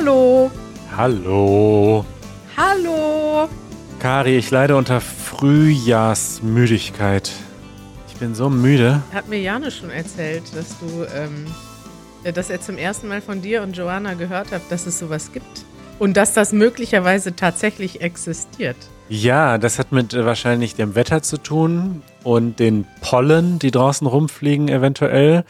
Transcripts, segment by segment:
Hallo. Hallo. Hallo. Kari, ich leide unter Frühjahrsmüdigkeit. Ich bin so müde. Hat mir Jane schon erzählt, dass du, ähm, dass er zum ersten Mal von dir und Joanna gehört hat, dass es sowas gibt. Und dass das möglicherweise tatsächlich existiert. Ja, das hat mit äh, wahrscheinlich dem Wetter zu tun und den Pollen, die draußen rumfliegen eventuell.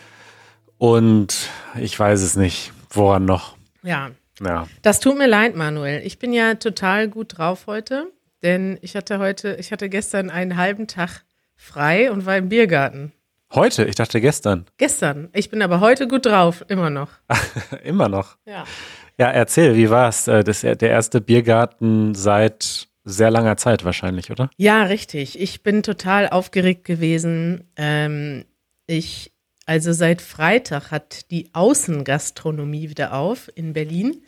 Und ich weiß es nicht, woran noch. Ja. Ja. Das tut mir leid, Manuel. Ich bin ja total gut drauf heute, denn ich hatte heute, ich hatte gestern einen halben Tag frei und war im Biergarten. Heute? Ich dachte gestern. Gestern. Ich bin aber heute gut drauf, immer noch. Immer noch. Ja. Ja, erzähl, wie war's? Äh, Das ist der erste Biergarten seit sehr langer Zeit wahrscheinlich, oder? Ja, richtig. Ich bin total aufgeregt gewesen. Ähm, ich, also seit Freitag hat die Außengastronomie wieder auf in Berlin.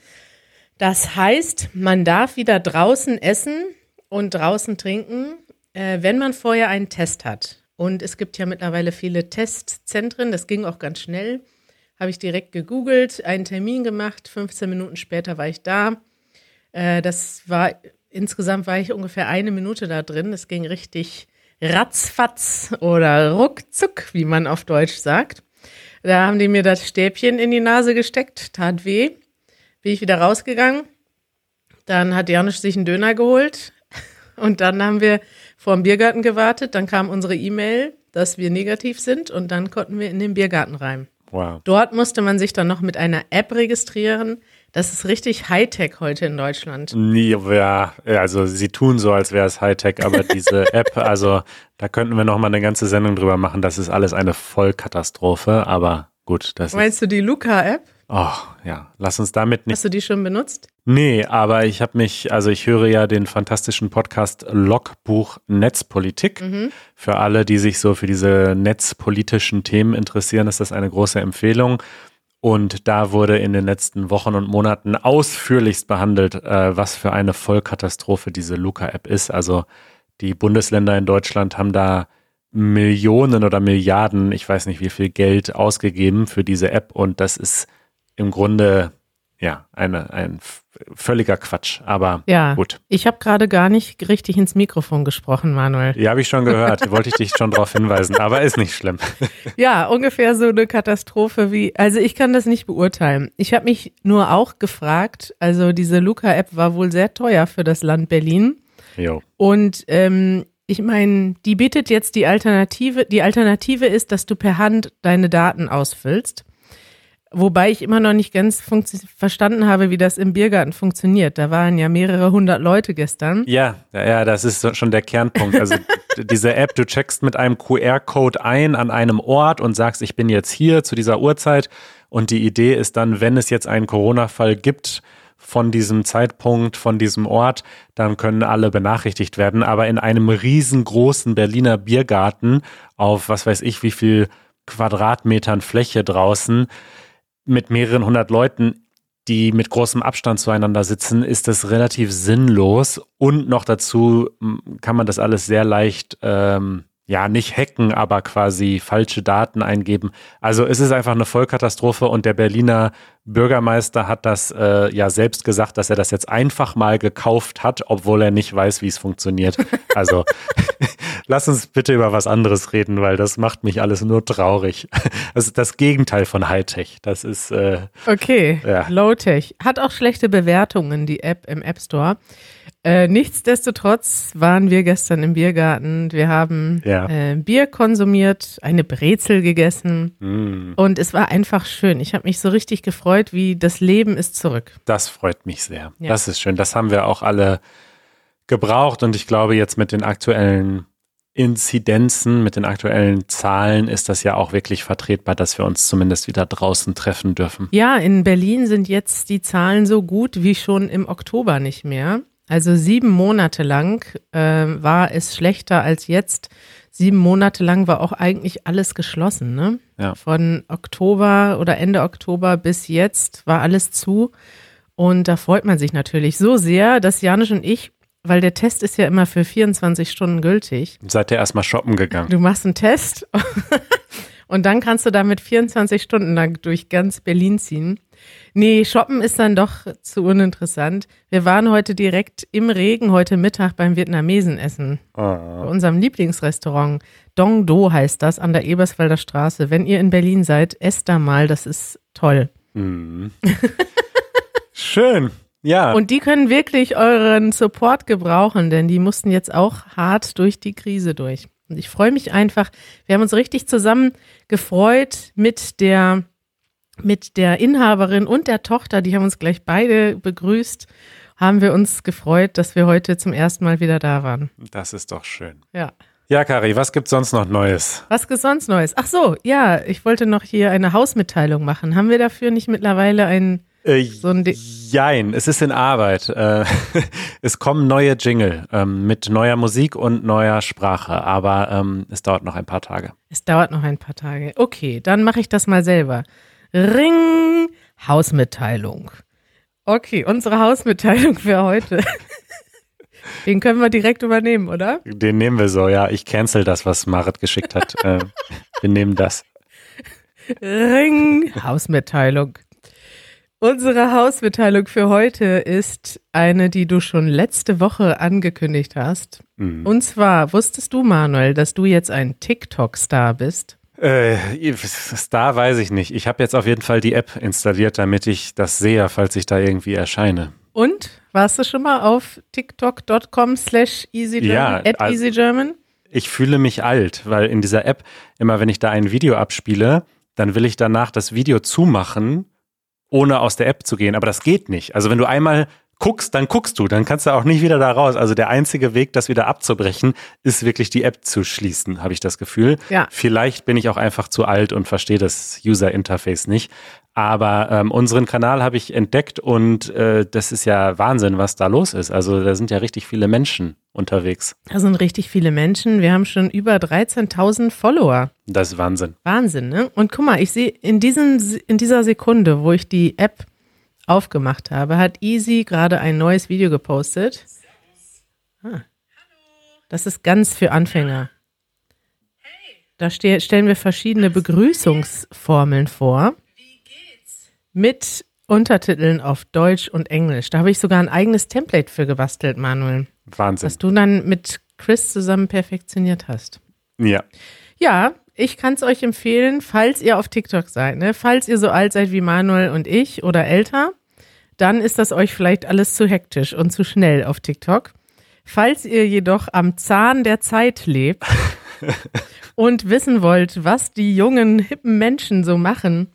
Das heißt, man darf wieder draußen essen und draußen trinken, äh, wenn man vorher einen Test hat. Und es gibt ja mittlerweile viele Testzentren, das ging auch ganz schnell. Habe ich direkt gegoogelt, einen Termin gemacht, 15 Minuten später war ich da. Äh, das war, insgesamt war ich ungefähr eine Minute da drin. Das ging richtig ratzfatz oder ruckzuck, wie man auf Deutsch sagt. Da haben die mir das Stäbchen in die Nase gesteckt, tat weh. Bin ich wieder rausgegangen. Dann hat Janusz sich einen Döner geholt. Und dann haben wir vor dem Biergarten gewartet. Dann kam unsere E-Mail, dass wir negativ sind. Und dann konnten wir in den Biergarten rein. Wow. Dort musste man sich dann noch mit einer App registrieren. Das ist richtig Hightech heute in Deutschland. Ja, also sie tun so, als wäre es Hightech, aber diese App, also da könnten wir noch mal eine ganze Sendung drüber machen. Das ist alles eine Vollkatastrophe, aber gut, das ist, Meinst du die Luca-App? oh, ja, lass uns damit nicht. Hast du die schon benutzt? Nee, aber ich habe mich, also ich höre ja den fantastischen Podcast Logbuch Netzpolitik. Für alle, die sich so für diese netzpolitischen Themen interessieren, ist das eine große Empfehlung. Und da wurde in den letzten Wochen und Monaten ausführlichst behandelt, äh, was für eine Vollkatastrophe diese Luca-App ist. Also die Bundesländer in Deutschland haben da Millionen oder Milliarden, ich weiß nicht wie viel Geld ausgegeben für diese App und das ist im Grunde ja eine, ein völliger Quatsch. Aber Ja. gut. Ich habe gerade gar nicht richtig ins Mikrofon gesprochen, Manuel. Ja, habe ich schon gehört. Wollte ich dich schon darauf hinweisen, aber ist nicht schlimm. Ja, ungefähr so eine Katastrophe wie, also ich kann das nicht beurteilen. Ich habe mich nur auch gefragt, also diese Luca-App war wohl sehr teuer für das Land Berlin. Jo. Und ähm, ich meine, die bietet jetzt die Alternative. Die Alternative ist, dass du per Hand deine Daten ausfüllst. Wobei ich immer noch nicht ganz verstanden habe, wie das im Biergarten funktioniert. Da waren ja mehrere hundert Leute gestern. Ja, ja, das ist schon der Kernpunkt. Also diese App, du checkst mit einem QR-Code ein an einem Ort und sagst, ich bin jetzt hier zu dieser Uhrzeit. Und die Idee ist dann, wenn es jetzt einen Corona-Fall gibt von diesem Zeitpunkt, von diesem Ort, dann können alle benachrichtigt werden. Aber in einem riesengroßen Berliner Biergarten auf was weiß ich wie viel Quadratmetern Fläche draußen mit mehreren hundert Leuten die mit großem Abstand zueinander sitzen, ist das relativ sinnlos. Und noch dazu kann man das alles sehr leicht, ähm, ja, nicht hacken, aber quasi falsche Daten eingeben. Also es ist einfach eine Vollkatastrophe und der Berliner Bürgermeister hat das äh, ja selbst gesagt, dass er das jetzt einfach mal gekauft hat, obwohl er nicht weiß, wie es funktioniert. Also lass uns bitte über was anderes reden, weil das macht mich alles nur traurig. Das ist das Gegenteil von Hightech. Das ist äh, Okay, Ja. Low-Tech. Hat auch schlechte Bewertungen, die App im App Store. Äh, nichtsdestotrotz waren wir gestern im Biergarten. Wir haben Ja. äh, Bier konsumiert, eine Brezel gegessen mm, und es war einfach schön. Ich habe mich so richtig gefreut, wie das Leben ist zurück. Das freut mich sehr. Ja. Das ist schön. Das haben wir auch alle gebraucht und ich glaube jetzt mit den aktuellen Inzidenzen, mit den aktuellen Zahlen ist das ja auch wirklich vertretbar, dass wir uns zumindest wieder draußen treffen dürfen. Ja, in Berlin sind jetzt die Zahlen so gut wie schon im Oktober nicht mehr. Also sieben Monate lang äh, war es schlechter als jetzt. Sieben Monate lang war auch eigentlich alles geschlossen. Ne? Ja. Von Oktober oder Ende Oktober bis jetzt war alles zu. Und da freut man sich natürlich so sehr, dass Janusz und ich, weil der Test ist ja immer für 24 Stunden gültig. Seid ihr erstmal shoppen gegangen? Du machst einen Test und dann kannst du damit 24 Stunden lang durch ganz Berlin ziehen. Nee, shoppen ist dann doch zu uninteressant. Wir waren heute direkt im Regen heute Mittag beim Vietnamesen essen. Oh. Bei unserem Lieblingsrestaurant. Dong Do heißt das an der Eberswalder Straße. Wenn ihr in Berlin seid, esst da mal, das ist toll. Mhm. Schön. Ja. Und die können wirklich euren Support gebrauchen, denn die mussten jetzt auch hart durch die Krise durch. Und ich freue mich einfach. Wir haben uns richtig zusammen gefreut mit der mit der Inhaberin und der Tochter, die haben uns gleich beide begrüßt, haben wir uns gefreut, dass wir heute zum ersten Mal wieder da waren. das ist doch schön. Ja. Ja, Kari, was gibt's sonst noch Neues? Was gibt's sonst Neues? Ach so, ja, ich wollte noch hier eine Hausmitteilung machen. Haben wir dafür nicht mittlerweile ein Äh, so ein Jein, es ist in Arbeit. Äh, es kommen neue Jingle ähm, mit neuer Musik und neuer Sprache, aber ähm, es dauert noch ein paar Tage. Es dauert noch ein paar Tage. Okay, dann mache ich das mal selber. Ring, Hausmitteilung. Okay, unsere Hausmitteilung für heute. Den können wir direkt übernehmen, oder? Den nehmen wir so, ja. Ich cancel das, was Marit geschickt hat. äh, wir nehmen das. Ring, Hausmitteilung. Unsere Hausmitteilung für heute ist eine, die du schon letzte Woche angekündigt hast. Mhm. Und zwar, wusstest du, Manuel, dass du jetzt ein TikTok-Star bist? Äh, Star weiß ich nicht. Ich habe jetzt auf jeden Fall die App installiert, damit ich das sehe, falls ich da irgendwie erscheine. Und warst du schon mal auf tiktok.com slash easygerman? Ja, also- easygerman? Ich fühle mich alt, weil in dieser App, immer wenn ich da ein Video abspiele, dann will ich danach das Video zumachen, ohne aus der App zu gehen. Aber das geht nicht. Also wenn du einmal guckst, dann guckst du, dann kannst du auch nicht wieder da raus. Also der einzige Weg, das wieder abzubrechen, ist wirklich die App zu schließen, habe ich das Gefühl. Ja. Vielleicht bin ich auch einfach zu alt und verstehe das User Interface nicht. Aber ähm, unseren Kanal habe ich entdeckt und äh, das ist ja Wahnsinn, was da los ist. Also da sind ja richtig viele Menschen unterwegs. Da sind richtig viele Menschen. Wir haben schon über 13.000 Follower. Das ist Wahnsinn. Wahnsinn, ne? Und guck mal, ich sehe in, in dieser Sekunde, wo ich die App aufgemacht habe, hat Easy gerade ein neues Video gepostet. Ah. Das ist ganz für Anfänger. Da ste stellen wir verschiedene Begrüßungsformeln vor. Mit Untertiteln auf Deutsch und Englisch. Da habe ich sogar ein eigenes Template für gebastelt, Manuel. Wahnsinn. Was du dann mit Chris zusammen perfektioniert hast. Ja. Ja, ich kann es euch empfehlen, falls ihr auf TikTok seid, ne? falls ihr so alt seid wie Manuel und ich oder älter, dann ist das euch vielleicht alles zu hektisch und zu schnell auf TikTok. Falls ihr jedoch am Zahn der Zeit lebt und wissen wollt, was die jungen, hippen Menschen so machen,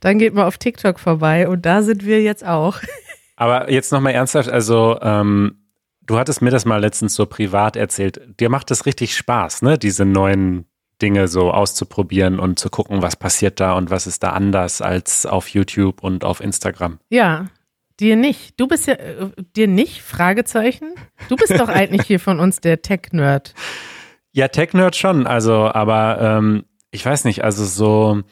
dann geht mal auf TikTok vorbei und da sind wir jetzt auch. Aber jetzt nochmal ernsthaft, also ähm, du hattest mir das mal letztens so privat erzählt. Dir macht es richtig Spaß, ne? Diese neuen Dinge so auszuprobieren und zu gucken, was passiert da und was ist da anders als auf YouTube und auf Instagram. Ja, dir nicht. Du bist ja, äh, dir nicht? Fragezeichen? Du bist doch eigentlich hier von uns der Tech-Nerd. Ja, Tech-Nerd schon, also, aber ähm, ich weiß nicht, also so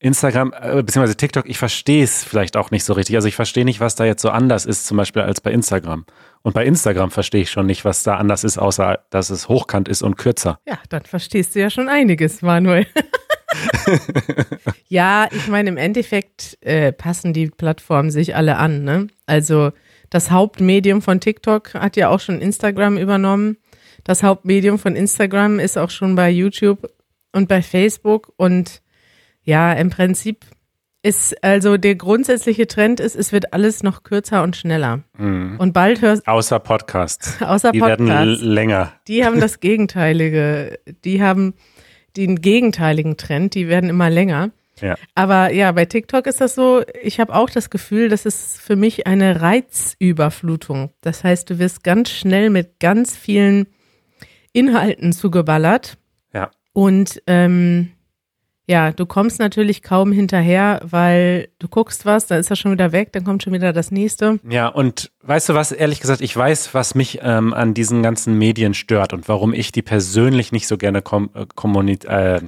Instagram, äh, beziehungsweise TikTok, ich verstehe es vielleicht auch nicht so richtig. Also ich verstehe nicht, was da jetzt so anders ist, zum Beispiel als bei Instagram. Und bei Instagram verstehe ich schon nicht, was da anders ist, außer dass es hochkant ist und kürzer. Ja, dann verstehst du ja schon einiges, Manuel. ja, ich meine, im Endeffekt äh, passen die Plattformen sich alle an. Ne? Also das Hauptmedium von TikTok hat ja auch schon Instagram übernommen. Das Hauptmedium von Instagram ist auch schon bei YouTube und bei Facebook. Und ja, im Prinzip ist also der grundsätzliche Trend ist, es wird alles noch kürzer und schneller. Und bald hörst Außer Podcasts. außer Die werden Podcasts. länger. Die haben das Gegenteilige. Die haben den gegenteiligen Trend. Die werden immer länger. Ja. Aber ja, bei TikTok ist das so, ich habe auch das Gefühl, das ist für mich eine Reizüberflutung. Das heißt, du wirst ganz schnell mit ganz vielen Inhalten zugeballert. Ja. Und ähm, ja, du kommst natürlich kaum hinterher, weil du guckst was, dann ist das schon wieder weg, dann kommt schon wieder das nächste. Ja, und weißt du was, ehrlich gesagt, ich weiß, was mich ähm, an diesen ganzen Medien stört und warum ich die persönlich nicht so gerne kom äh, äh,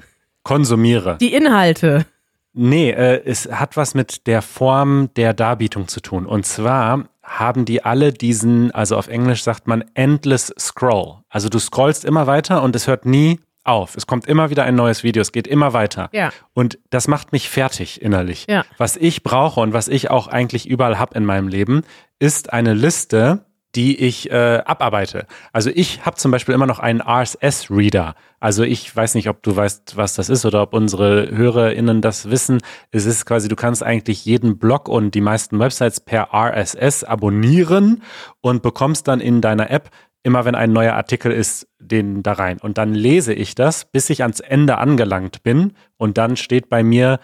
konsumiere. Die Inhalte. Nee, äh, es hat was mit der Form der Darbietung zu tun. Und zwar haben die alle diesen, also auf Englisch sagt man endless scroll. Also du scrollst immer weiter und es hört nie auf. Es kommt immer wieder ein neues Video, es geht immer weiter. Ja. Und das macht mich fertig innerlich. Ja. Was ich brauche und was ich auch eigentlich überall habe in meinem Leben, ist eine Liste, die ich äh, abarbeite. Also ich habe zum Beispiel immer noch einen RSS-Reader. Also ich weiß nicht, ob du weißt, was das ist oder ob unsere HörerInnen das wissen. Es ist quasi, du kannst eigentlich jeden Blog und die meisten Websites per RSS abonnieren und bekommst dann in deiner App immer wenn ein neuer Artikel ist, den da rein. Und dann lese ich das, bis ich ans Ende angelangt bin. Und dann steht bei mir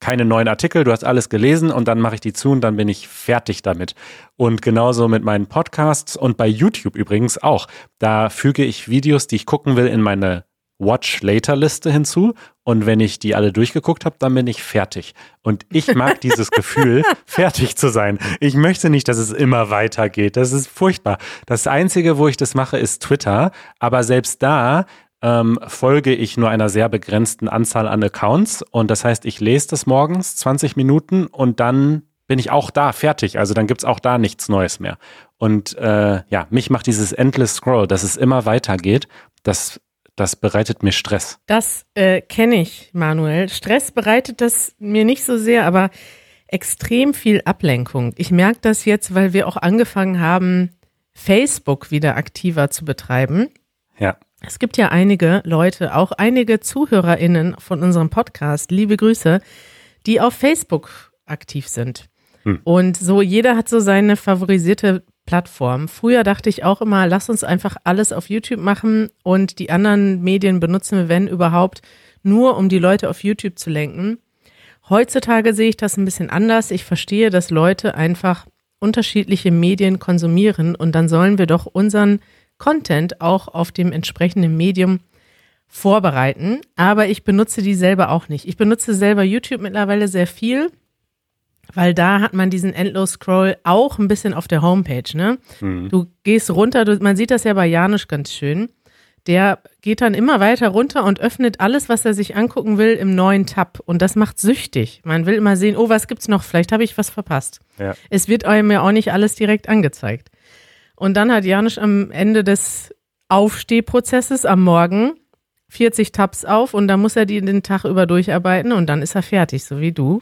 keine neuen Artikel, du hast alles gelesen und dann mache ich die zu und dann bin ich fertig damit. Und genauso mit meinen Podcasts und bei YouTube übrigens auch. Da füge ich Videos, die ich gucken will, in meine Watch Later Liste hinzu und wenn ich die alle durchgeguckt habe, dann bin ich fertig. Und ich mag dieses Gefühl, fertig zu sein. Ich möchte nicht, dass es immer weitergeht. Das ist furchtbar. Das Einzige, wo ich das mache, ist Twitter. Aber selbst da ähm, folge ich nur einer sehr begrenzten Anzahl an Accounts. Und das heißt, ich lese das morgens 20 Minuten und dann bin ich auch da fertig. Also dann gibt's auch da nichts Neues mehr. Und äh, ja, mich macht dieses Endless Scroll, dass es immer weitergeht. Das das bereitet mir Stress. Das äh, kenne ich, Manuel. Stress bereitet das mir nicht so sehr, aber extrem viel Ablenkung. Ich merke das jetzt, weil wir auch angefangen haben, Facebook wieder aktiver zu betreiben. Ja. Es gibt ja einige Leute, auch einige ZuhörerInnen von unserem Podcast, liebe Grüße, die auf Facebook aktiv sind. Hm. Und so jeder hat so seine favorisierte Plattform. Früher dachte ich auch immer, lass uns einfach alles auf YouTube machen und die anderen Medien benutzen wir, wenn überhaupt, nur um die Leute auf YouTube zu lenken. Heutzutage sehe ich das ein bisschen anders. Ich verstehe, dass Leute einfach unterschiedliche Medien konsumieren und dann sollen wir doch unseren Content auch auf dem entsprechenden Medium vorbereiten. Aber ich benutze die selber auch nicht. Ich benutze selber YouTube mittlerweile sehr viel weil da hat man diesen Endlos-Scroll auch ein bisschen auf der Homepage, ne? Mhm. Du gehst runter, du, man sieht das ja bei Janusz ganz schön. Der geht dann immer weiter runter und öffnet alles, was er sich angucken will, im neuen Tab. Und das macht süchtig. Man will immer sehen, oh, was gibt's noch? Vielleicht habe ich was verpasst. Ja. Es wird einem ja auch nicht alles direkt angezeigt. Und dann hat Janusz am Ende des Aufstehprozesses am Morgen 40 Tabs auf und dann muss er die den Tag über durcharbeiten und dann ist er fertig, so wie du.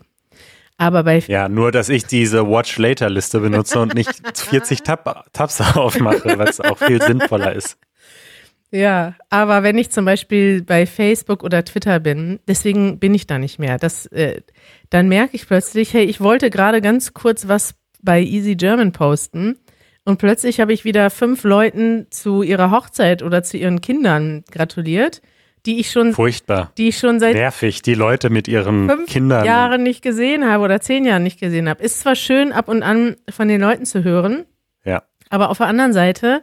Aber bei ja, nur dass ich diese Watch Later Liste benutze und nicht 40 Tab Tabs aufmache, was auch viel sinnvoller ist. Ja, aber wenn ich zum Beispiel bei Facebook oder Twitter bin, deswegen bin ich da nicht mehr. Das, äh, dann merke ich plötzlich, hey, ich wollte gerade ganz kurz was bei Easy German posten und plötzlich habe ich wieder fünf Leuten zu ihrer Hochzeit oder zu ihren Kindern gratuliert die ich schon furchtbar, die ich schon seit nervig, die Leute mit ihren fünf Kindern Jahren nicht gesehen habe oder zehn Jahren nicht gesehen habe. Ist zwar schön ab und an von den Leuten zu hören, ja, aber auf der anderen Seite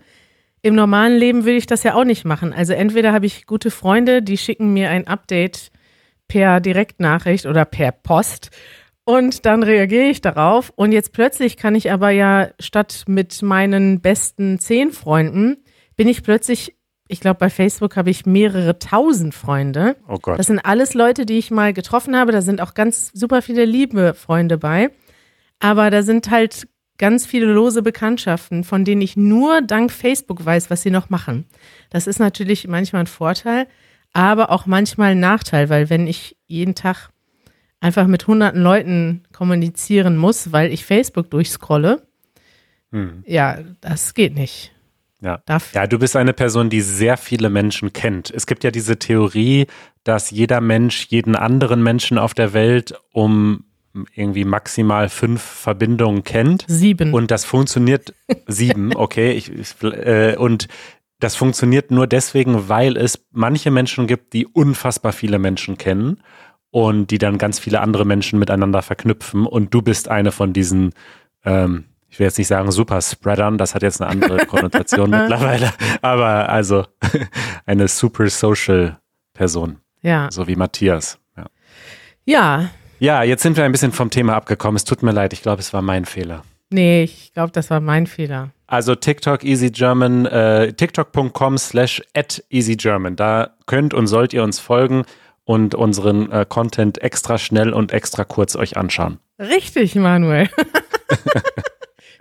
im normalen Leben würde ich das ja auch nicht machen. Also entweder habe ich gute Freunde, die schicken mir ein Update per Direktnachricht oder per Post und dann reagiere ich darauf. Und jetzt plötzlich kann ich aber ja statt mit meinen besten zehn Freunden, bin ich plötzlich ich glaube, bei Facebook habe ich mehrere tausend Freunde. Oh Gott. Das sind alles Leute, die ich mal getroffen habe. Da sind auch ganz super viele liebe Freunde bei. Aber da sind halt ganz viele lose Bekanntschaften, von denen ich nur dank Facebook weiß, was sie noch machen. Das ist natürlich manchmal ein Vorteil, aber auch manchmal ein Nachteil, weil wenn ich jeden Tag einfach mit hunderten Leuten kommunizieren muss, weil ich Facebook durchscrolle, hm. ja, das geht nicht. Ja. ja, du bist eine Person, die sehr viele Menschen kennt. Es gibt ja diese Theorie, dass jeder Mensch jeden anderen Menschen auf der Welt um irgendwie maximal fünf Verbindungen kennt. Sieben. Und das funktioniert sieben, okay. Ich, ich, äh, und das funktioniert nur deswegen, weil es manche Menschen gibt, die unfassbar viele Menschen kennen und die dann ganz viele andere Menschen miteinander verknüpfen. Und du bist eine von diesen ähm, ich will jetzt nicht sagen Superspreadern, das hat jetzt eine andere Konnotation mittlerweile, aber also eine super social Person. Ja. So wie Matthias. Ja. Ja. Ja, jetzt sind wir ein bisschen vom Thema abgekommen. Es tut mir leid, ich glaube, es war mein Fehler. Nee, ich glaube, das war mein Fehler. Also TikTok Easy German, äh, tiktok.com slash at Easy German. Da könnt und sollt ihr uns folgen und unseren äh, Content extra schnell und extra kurz euch anschauen. Richtig, Manuel.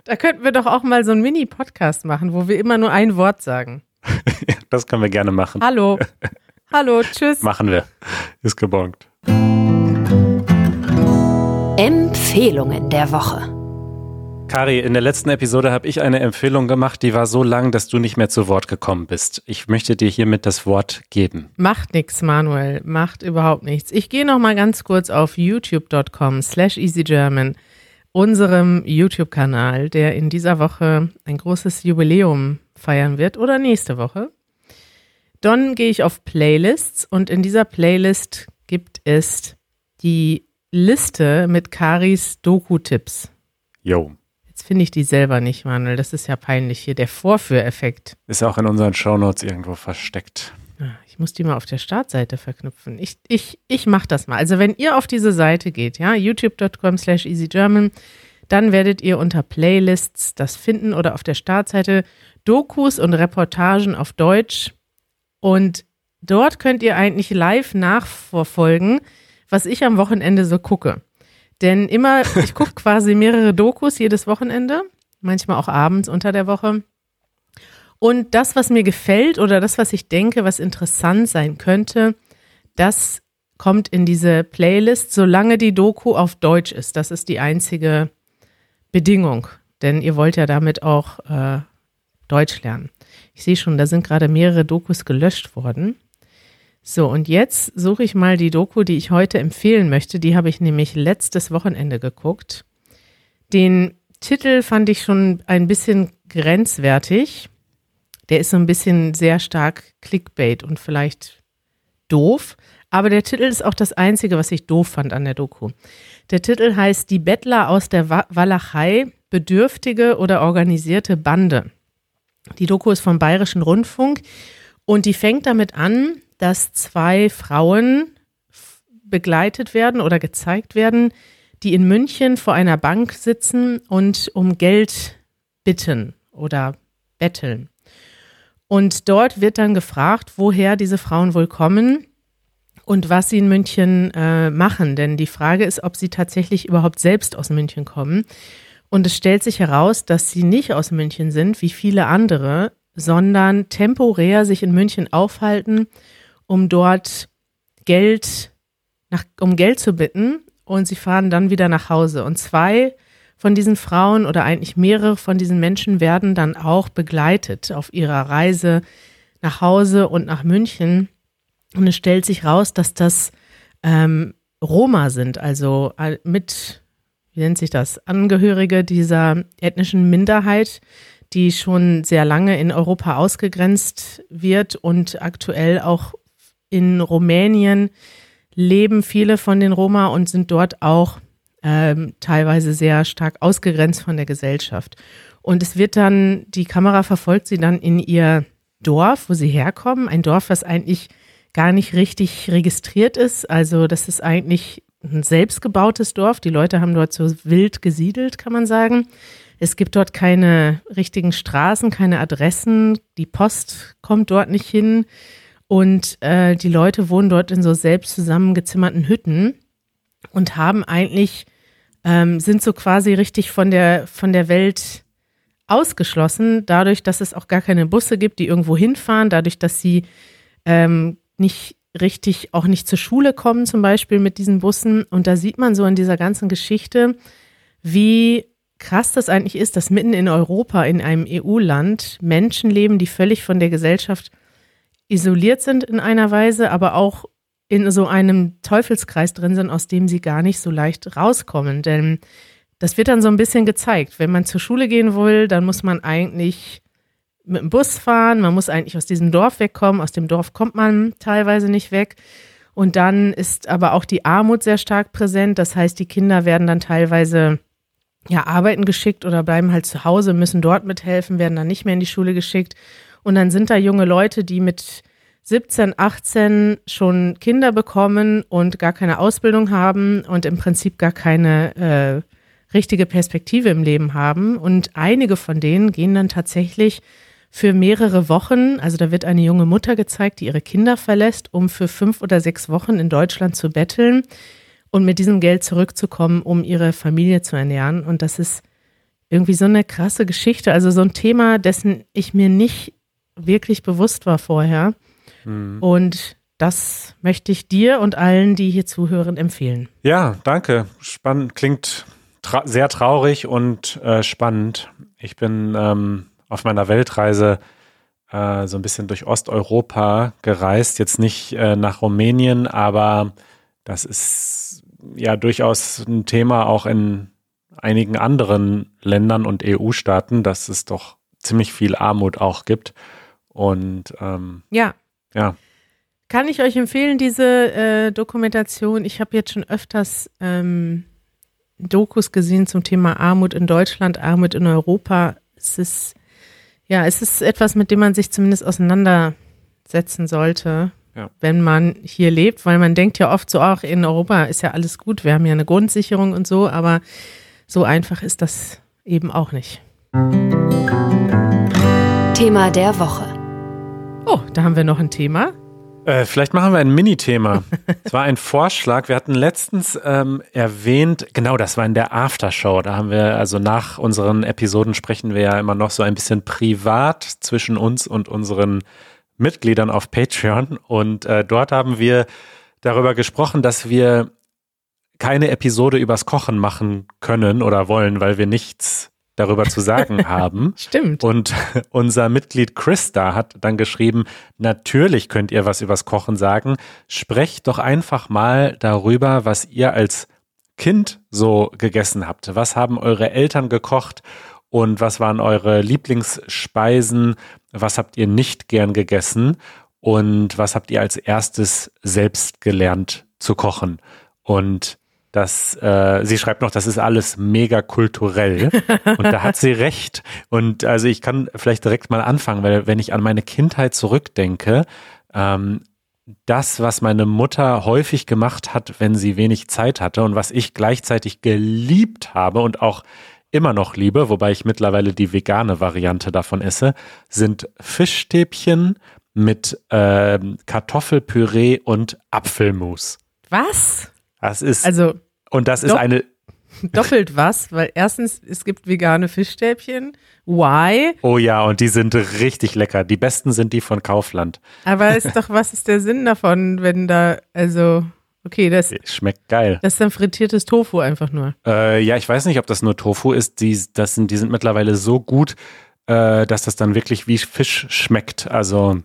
Da könnten wir doch auch mal so einen Mini-Podcast machen, wo wir immer nur ein Wort sagen. das können wir gerne machen. Hallo. Hallo, tschüss. Machen wir. Ist gebongt. Empfehlungen der Woche. Kari, in der letzten Episode habe ich eine Empfehlung gemacht, die war so lang, dass du nicht mehr zu Wort gekommen bist. Ich möchte dir hiermit das Wort geben. Macht nichts, Manuel. Macht überhaupt nichts. Ich gehe noch mal ganz kurz auf youtube.com slash easygerman, unserem YouTube-Kanal, der in dieser Woche ein großes Jubiläum feiern wird oder nächste Woche. Dann gehe ich auf Playlists und in dieser Playlist gibt es die Liste mit Karis Doku-Tipps. Jo. Jetzt finde ich die selber nicht, Manuel. Das ist ja peinlich hier. Der Vorführeffekt. Ist auch in unseren Shownotes irgendwo versteckt. Ich muss die mal auf der Startseite verknüpfen. Ich, ich, ich mache das mal. Also wenn ihr auf diese Seite geht, ja, youtube.com slash easygerman, dann werdet ihr unter Playlists das finden oder auf der Startseite Dokus und Reportagen auf Deutsch. Und dort könnt ihr eigentlich live nachverfolgen, was ich am Wochenende so gucke. Denn immer, ich gucke quasi mehrere Dokus jedes Wochenende, manchmal auch abends unter der Woche. Und das, was mir gefällt oder das, was ich denke, was interessant sein könnte, das kommt in diese Playlist, solange die Doku auf Deutsch ist. Das ist die einzige Bedingung, denn ihr wollt ja damit auch äh, Deutsch lernen. Ich sehe schon, da sind gerade mehrere Dokus gelöscht worden. So, und jetzt suche ich mal die Doku, die ich heute empfehlen möchte. Die habe ich nämlich letztes Wochenende geguckt. Den Titel fand ich schon ein bisschen grenzwertig. Der ist so ein bisschen sehr stark Clickbait und vielleicht doof. Aber der Titel ist auch das Einzige, was ich doof fand an der Doku. Der Titel heißt Die Bettler aus der Walachei, bedürftige oder organisierte Bande. Die Doku ist vom Bayerischen Rundfunk und die fängt damit an, dass zwei Frauen begleitet werden oder gezeigt werden, die in München vor einer Bank sitzen und um Geld bitten oder betteln. Und dort wird dann gefragt, woher diese Frauen wohl kommen und was sie in München äh, machen. Denn die Frage ist, ob sie tatsächlich überhaupt selbst aus München kommen. Und es stellt sich heraus, dass sie nicht aus München sind, wie viele andere, sondern temporär sich in München aufhalten um dort Geld, nach, um Geld zu bitten und sie fahren dann wieder nach Hause. Und zwei von diesen Frauen oder eigentlich mehrere von diesen Menschen werden dann auch begleitet auf ihrer Reise nach Hause und nach München. Und es stellt sich raus, dass das ähm, Roma sind, also äh, mit, wie nennt sich das, Angehörige dieser ethnischen Minderheit, die schon sehr lange in Europa ausgegrenzt wird und aktuell auch in Rumänien leben viele von den Roma und sind dort auch ähm, teilweise sehr stark ausgegrenzt von der Gesellschaft. Und es wird dann, die Kamera verfolgt sie dann in ihr Dorf, wo sie herkommen. Ein Dorf, was eigentlich gar nicht richtig registriert ist. Also das ist eigentlich ein selbstgebautes Dorf. Die Leute haben dort so wild gesiedelt, kann man sagen. Es gibt dort keine richtigen Straßen, keine Adressen. Die Post kommt dort nicht hin. Und äh, die Leute wohnen dort in so selbst zusammengezimmerten Hütten und haben eigentlich, ähm, sind so quasi richtig von der, von der Welt ausgeschlossen, dadurch, dass es auch gar keine Busse gibt, die irgendwo hinfahren, dadurch, dass sie ähm, nicht richtig auch nicht zur Schule kommen, zum Beispiel mit diesen Bussen. Und da sieht man so in dieser ganzen Geschichte, wie krass das eigentlich ist, dass mitten in Europa, in einem EU-Land, Menschen leben, die völlig von der Gesellschaft isoliert sind in einer Weise, aber auch in so einem Teufelskreis drin sind, aus dem sie gar nicht so leicht rauskommen. Denn das wird dann so ein bisschen gezeigt. Wenn man zur Schule gehen will, dann muss man eigentlich mit dem Bus fahren, man muss eigentlich aus diesem Dorf wegkommen, aus dem Dorf kommt man teilweise nicht weg. Und dann ist aber auch die Armut sehr stark präsent. Das heißt, die Kinder werden dann teilweise ja arbeiten geschickt oder bleiben halt zu Hause, müssen dort mithelfen, werden dann nicht mehr in die Schule geschickt. Und dann sind da junge Leute, die mit 17, 18 schon Kinder bekommen und gar keine Ausbildung haben und im Prinzip gar keine äh, richtige Perspektive im Leben haben. Und einige von denen gehen dann tatsächlich für mehrere Wochen, also da wird eine junge Mutter gezeigt, die ihre Kinder verlässt, um für fünf oder sechs Wochen in Deutschland zu betteln und mit diesem Geld zurückzukommen, um ihre Familie zu ernähren. Und das ist irgendwie so eine krasse Geschichte, also so ein Thema, dessen ich mir nicht wirklich bewusst war vorher. Mhm. Und das möchte ich dir und allen, die hier zuhören, empfehlen. Ja, danke. Spannend, klingt tra sehr traurig und äh, spannend. Ich bin ähm, auf meiner Weltreise äh, so ein bisschen durch Osteuropa gereist, jetzt nicht äh, nach Rumänien, aber das ist ja durchaus ein Thema auch in einigen anderen Ländern und EU-Staaten, dass es doch ziemlich viel Armut auch gibt. Und ähm, ja. Ja. Kann ich euch empfehlen, diese äh, Dokumentation? Ich habe jetzt schon öfters ähm, Dokus gesehen zum Thema Armut in Deutschland, Armut in Europa. Es ist, ja, es ist etwas, mit dem man sich zumindest auseinandersetzen sollte, Ja. wenn man hier lebt, weil man denkt ja oft so, auch in Europa ist ja alles gut, wir haben ja eine Grundsicherung und so, aber so einfach ist das eben auch nicht. Thema der Woche. Oh, da haben wir noch ein Thema. Äh, vielleicht machen wir ein Mini-Thema. Es war ein Vorschlag. Wir hatten letztens ähm, erwähnt, genau, das war in der Aftershow. Da haben wir, also nach unseren Episoden sprechen wir ja immer noch so ein bisschen privat zwischen uns und unseren Mitgliedern auf Patreon. Und äh, dort haben wir darüber gesprochen, dass wir keine Episode übers Kochen machen können oder wollen, weil wir nichts darüber zu sagen haben. Stimmt. Und unser Mitglied Christa hat dann geschrieben, natürlich könnt ihr was übers Kochen sagen. Sprecht doch einfach mal darüber, was ihr als Kind so gegessen habt. Was haben eure Eltern gekocht und was waren eure Lieblingsspeisen? Was habt ihr nicht gern gegessen? Und was habt ihr als erstes selbst gelernt zu kochen? Und das, äh, sie schreibt noch, das ist alles mega kulturell. Und da hat sie recht. Und also ich kann vielleicht direkt mal anfangen, weil wenn ich an meine Kindheit zurückdenke, ähm, das, was meine Mutter häufig gemacht hat, wenn sie wenig Zeit hatte und was ich gleichzeitig geliebt habe und auch immer noch liebe, wobei ich mittlerweile die vegane Variante davon esse, sind Fischstäbchen mit ähm, Kartoffelpüree und Apfelmus. Was? Das ist Also und das ist eine doppelt was, weil erstens, es gibt vegane Fischstäbchen. Why? Oh ja, und die sind richtig lecker. Die besten sind die von Kaufland. Aber ist doch, was ist der Sinn davon, wenn da, also, okay, das, Schmeckt geil. das ist dann frittiertes Tofu einfach nur. Äh, ja, ich weiß nicht, ob das nur Tofu ist. Die, das sind, die sind mittlerweile so gut, äh, dass das dann wirklich wie Fisch schmeckt. Also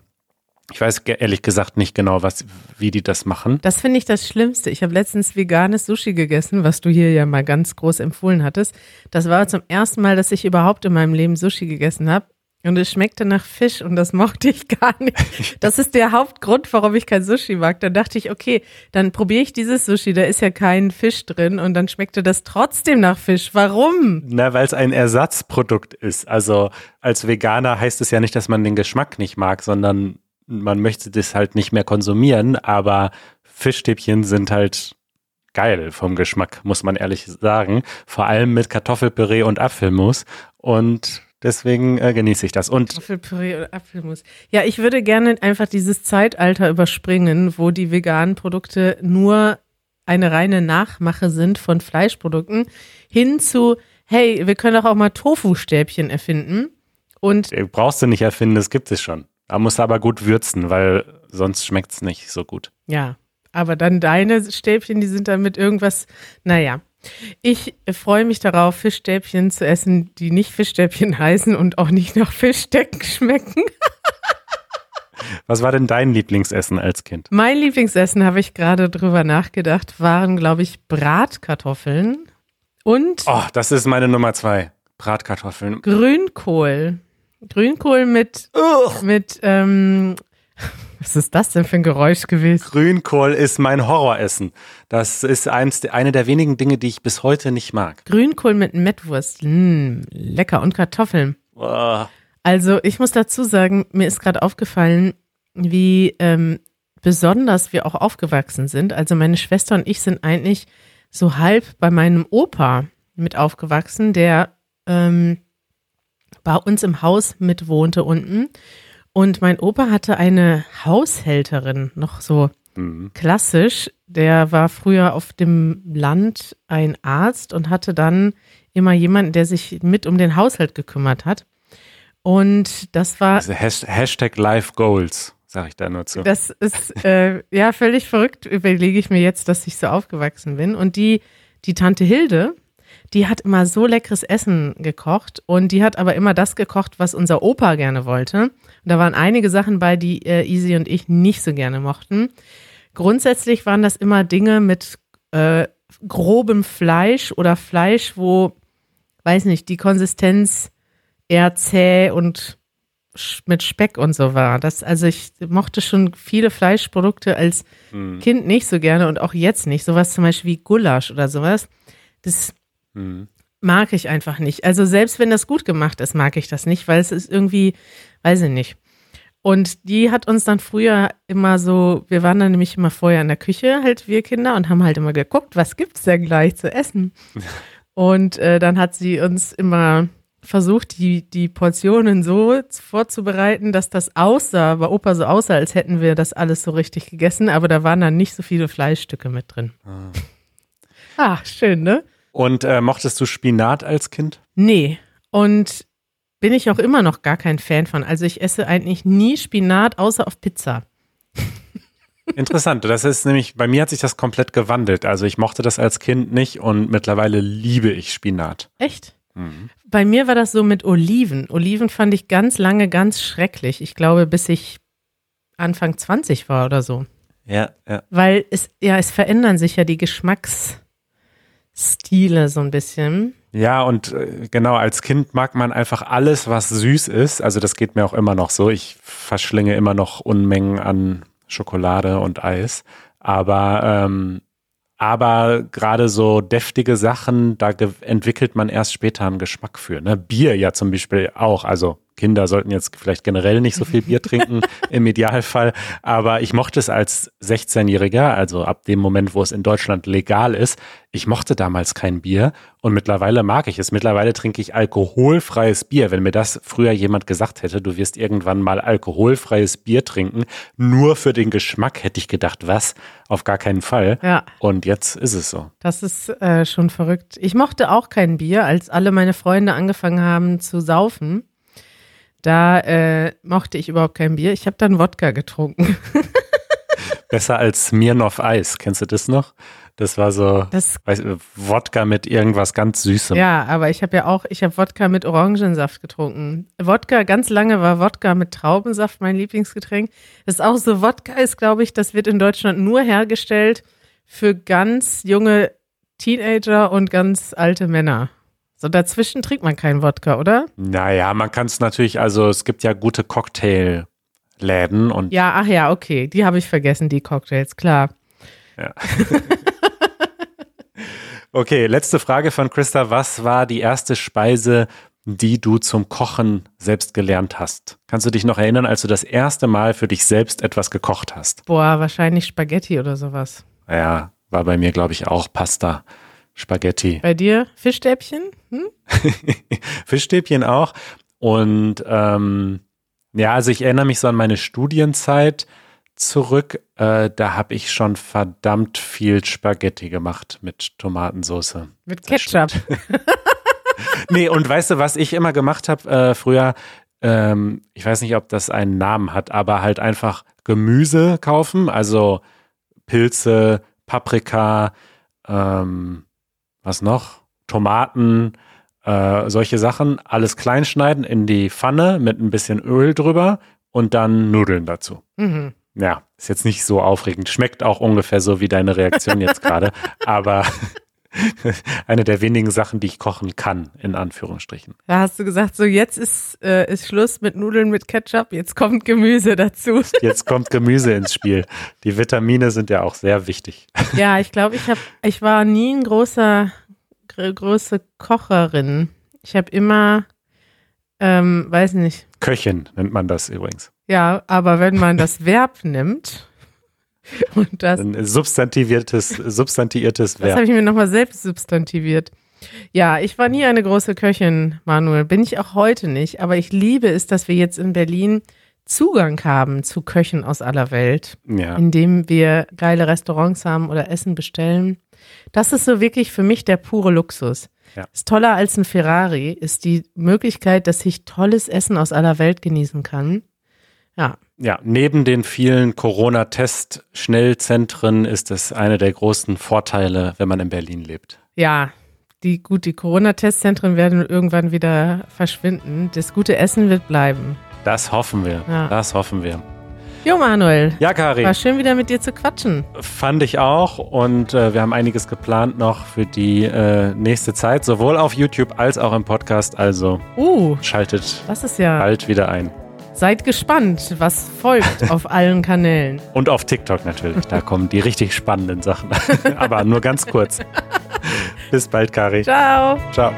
ich weiß ehrlich gesagt nicht genau, was, wie die das machen. Das finde ich das Schlimmste. Ich habe letztens veganes Sushi gegessen, was du hier ja mal ganz groß empfohlen hattest. Das war zum ersten Mal, dass ich überhaupt in meinem Leben Sushi gegessen habe. Und es schmeckte nach Fisch und das mochte ich gar nicht. Das ist der Hauptgrund, warum ich kein Sushi mag. Dann dachte ich, okay, dann probiere ich dieses Sushi, da ist ja kein Fisch drin und dann schmeckte das trotzdem nach Fisch. Warum? Na, weil es ein Ersatzprodukt ist. Also als Veganer heißt es ja nicht, dass man den Geschmack nicht mag, sondern man möchte das halt nicht mehr konsumieren, aber Fischstäbchen sind halt geil vom Geschmack, muss man ehrlich sagen. Vor allem mit Kartoffelpüree und Apfelmus. Und deswegen äh, genieße ich das. Und Apfelpüree oder Apfelmus. Ja, ich würde gerne einfach dieses Zeitalter überspringen, wo die veganen Produkte nur eine reine Nachmache sind von Fleischprodukten, hin zu, hey, wir können doch auch mal Tofu-Stäbchen erfinden. Und äh, brauchst du nicht erfinden, das gibt es schon. Musst du aber gut würzen, weil sonst schmeckt es nicht so gut. ja, aber dann deine Stäbchen, die sind dann mit irgendwas, naja. Ich freue mich darauf, Fischstäbchen zu essen, die nicht Fischstäbchen heißen und auch nicht nach Fischdecken schmecken. Was war denn dein Lieblingsessen als Kind? Mein Lieblingsessen, habe ich gerade drüber nachgedacht, waren, glaube ich, Bratkartoffeln und Oh, das ist meine Nummer zwei. Bratkartoffeln. Grünkohl. Grünkohl mit, mit, ähm, was ist das denn für ein Geräusch gewesen? Grünkohl ist mein Horroressen. Das ist eins, eine der wenigen Dinge, die ich bis heute nicht mag. Grünkohl mit Mettwurst. Mm, lecker. Und Kartoffeln. Oh. Also ich muss dazu sagen, mir ist gerade aufgefallen, wie ähm, besonders wir auch aufgewachsen sind. Also meine Schwester und ich sind eigentlich so halb bei meinem Opa mit aufgewachsen, der ähm, bei uns im Haus mitwohnte unten. Und mein Opa hatte eine Haushälterin, noch so Mhm. klassisch. Der war früher auf dem Land ein Arzt und hatte dann immer jemanden, der sich mit um den Haushalt gekümmert hat. Und das war, Also Has- Hashtag Life Goals. sage ich da nur zu. Das ist äh, ja völlig verrückt, überlege ich mir jetzt, dass ich so aufgewachsen bin. Und die, die Tante Hilde, die hat immer so leckeres Essen gekocht und die hat aber immer das gekocht, was unser Opa gerne wollte. Und da waren einige Sachen bei, die äh, Easy und ich nicht so gerne mochten. Grundsätzlich waren das immer Dinge mit äh, grobem Fleisch oder Fleisch, wo, weiß nicht, die Konsistenz eher zäh und mit Speck und so war. Das, also ich mochte schon viele Fleischprodukte als Hm. Kind nicht so gerne und auch jetzt nicht. Sowas zum Beispiel wie Gulasch oder sowas. Das Hm. mag ich einfach nicht. Also selbst wenn das gut gemacht ist, mag ich das nicht, weil es ist irgendwie, weiß ich nicht. Und die hat uns dann früher immer so, wir waren dann nämlich immer vorher in der Küche, halt wir Kinder, und haben halt immer geguckt, was gibt's denn gleich zu essen? Und äh, dann hat sie uns immer versucht, die, die Portionen so vorzubereiten, dass das aussah, bei Opa so aussah, als hätten wir das alles so richtig gegessen, aber da waren dann nicht so viele Fleischstücke mit drin. Ah, schön, ne? Und äh, mochtest du Spinat als Kind? Nee. Und bin ich auch immer noch gar kein Fan von. Also ich esse eigentlich nie Spinat, außer auf Pizza. Interessant. Das ist nämlich, bei mir hat sich das komplett gewandelt. Also ich mochte das als Kind nicht und mittlerweile liebe ich Spinat. Echt? Bei mir war das so mit Oliven. Oliven fand ich ganz lange ganz schrecklich. Ich glaube, bis ich Anfang 20 war oder so. Ja, ja. Weil es, ja, es verändern sich ja die Geschmacksstile so ein bisschen. Ja, und äh, genau, als Kind mag man einfach alles, was süß ist. Also das geht mir auch immer noch so. Ich verschlinge immer noch Unmengen an Schokolade und Eis. Aber, ähm, aber gerade so deftige Sachen, da entwickelt man erst später einen Geschmack für. Ne? Bier ja zum Beispiel auch. Also Kinder sollten jetzt vielleicht generell nicht so viel Bier trinken im Idealfall. Aber ich mochte es als 16-Jähriger, also ab dem Moment, wo es in Deutschland legal ist. Ich mochte damals kein Bier und mittlerweile mag ich es. Mittlerweile trinke ich alkoholfreies Bier. Wenn mir das früher jemand gesagt hätte, du wirst irgendwann mal alkoholfreies Bier trinken, nur für den Geschmack, hätte ich gedacht, was? Auf gar keinen Fall. Ja. Und jetzt ist es so. Das ist äh, schon verrückt. Ich mochte auch kein Bier, als alle meine Freunde angefangen haben zu saufen. Da äh, mochte ich überhaupt kein Bier. Ich habe dann Wodka getrunken. Besser als Smirnoff Eis. Kennst du das noch? Das war so Das, weiß, Wodka mit irgendwas ganz Süßem. ja, aber ich habe ja auch, ich habe Wodka mit Orangensaft getrunken. Wodka, ganz lange war Wodka mit Traubensaft mein Lieblingsgetränk. Das ist auch so, Wodka ist, glaube ich, das wird in Deutschland nur hergestellt für ganz junge Teenager und ganz alte Männer. So dazwischen trinkt man keinen Wodka, oder? Naja, man kann es natürlich, also es gibt ja gute Cocktailläden und Ja, ach ja, okay. Die habe ich vergessen, die Cocktails, klar. Okay, letzte Frage von Christa. Was war die erste Speise, die du zum Kochen selbst gelernt hast? Kannst du dich noch erinnern, als du das erste Mal für dich selbst etwas gekocht hast? Boah, wahrscheinlich Spaghetti oder sowas. Ja, war bei mir, glaube ich, auch Pasta, Spaghetti. Bei dir Fischstäbchen? Hm? Fischstäbchen auch. Und ähm, ja, also ich erinnere mich so an meine Studienzeit zurück. Äh, da habe ich schon verdammt viel Spaghetti gemacht mit Tomatensauce. Mit Ketchup. Nee, und weißt du, was ich immer gemacht habe äh, früher? Ähm, ich weiß nicht, ob das einen Namen hat, aber halt einfach Gemüse kaufen, also Pilze, Paprika, ähm, was noch? Tomaten, äh, solche Sachen, alles klein schneiden in die Pfanne mit ein bisschen Öl drüber und dann Nudeln dazu. Mhm. Ja, ist jetzt nicht so aufregend. Schmeckt auch ungefähr so wie deine Reaktion jetzt gerade, aber eine der wenigen Sachen, die ich kochen kann, in Anführungsstrichen. Da hast du gesagt, so jetzt ist, äh, ist Schluss mit Nudeln mit Ketchup, jetzt kommt Gemüse dazu. Jetzt kommt Gemüse ins Spiel. Die Vitamine sind ja auch sehr wichtig. ja, ich glaube, ich ich war nie ein großer, gr große Kocherin. Ich habe immer, ähm, weiß nicht, Köchin nennt man das übrigens. ja, aber wenn man das Verb nimmt und das Ein substantiviertes, substantiviertes Das habe Verb. ich mir nochmal selbst substantiviert. Ja, ich war nie eine große Köchin, Manuel. Bin ich auch heute nicht. Aber ich liebe es, dass wir jetzt in Berlin Zugang haben zu Köchen aus aller Welt, Ja. indem wir geile Restaurants haben oder Essen bestellen. Das ist so wirklich für mich der pure Luxus. Ja. Ist toller als ein Ferrari, ist die Möglichkeit, dass ich tolles Essen aus aller Welt genießen kann. Ja, ja, neben den vielen Corona-Test-Schnellzentren ist es einer der großen Vorteile, wenn man in Berlin lebt. Ja, die, gut, die Corona-Testzentren werden irgendwann wieder verschwinden. Das gute Essen wird bleiben. Das hoffen wir. Ja. Das hoffen wir. Jo, Manuel. Ja, Kari. War schön, wieder mit dir zu quatschen. Fand ich auch. Und äh, wir haben einiges geplant noch für die äh, nächste Zeit, sowohl auf YouTube als auch im Podcast. Also Uh, schaltet das ist ja. bald wieder ein. Seid gespannt, was folgt auf allen Kanälen. Und auf TikTok natürlich. Da kommen die richtig spannenden Sachen. Aber nur ganz kurz. Bis bald, Kari. Ciao. Ciao.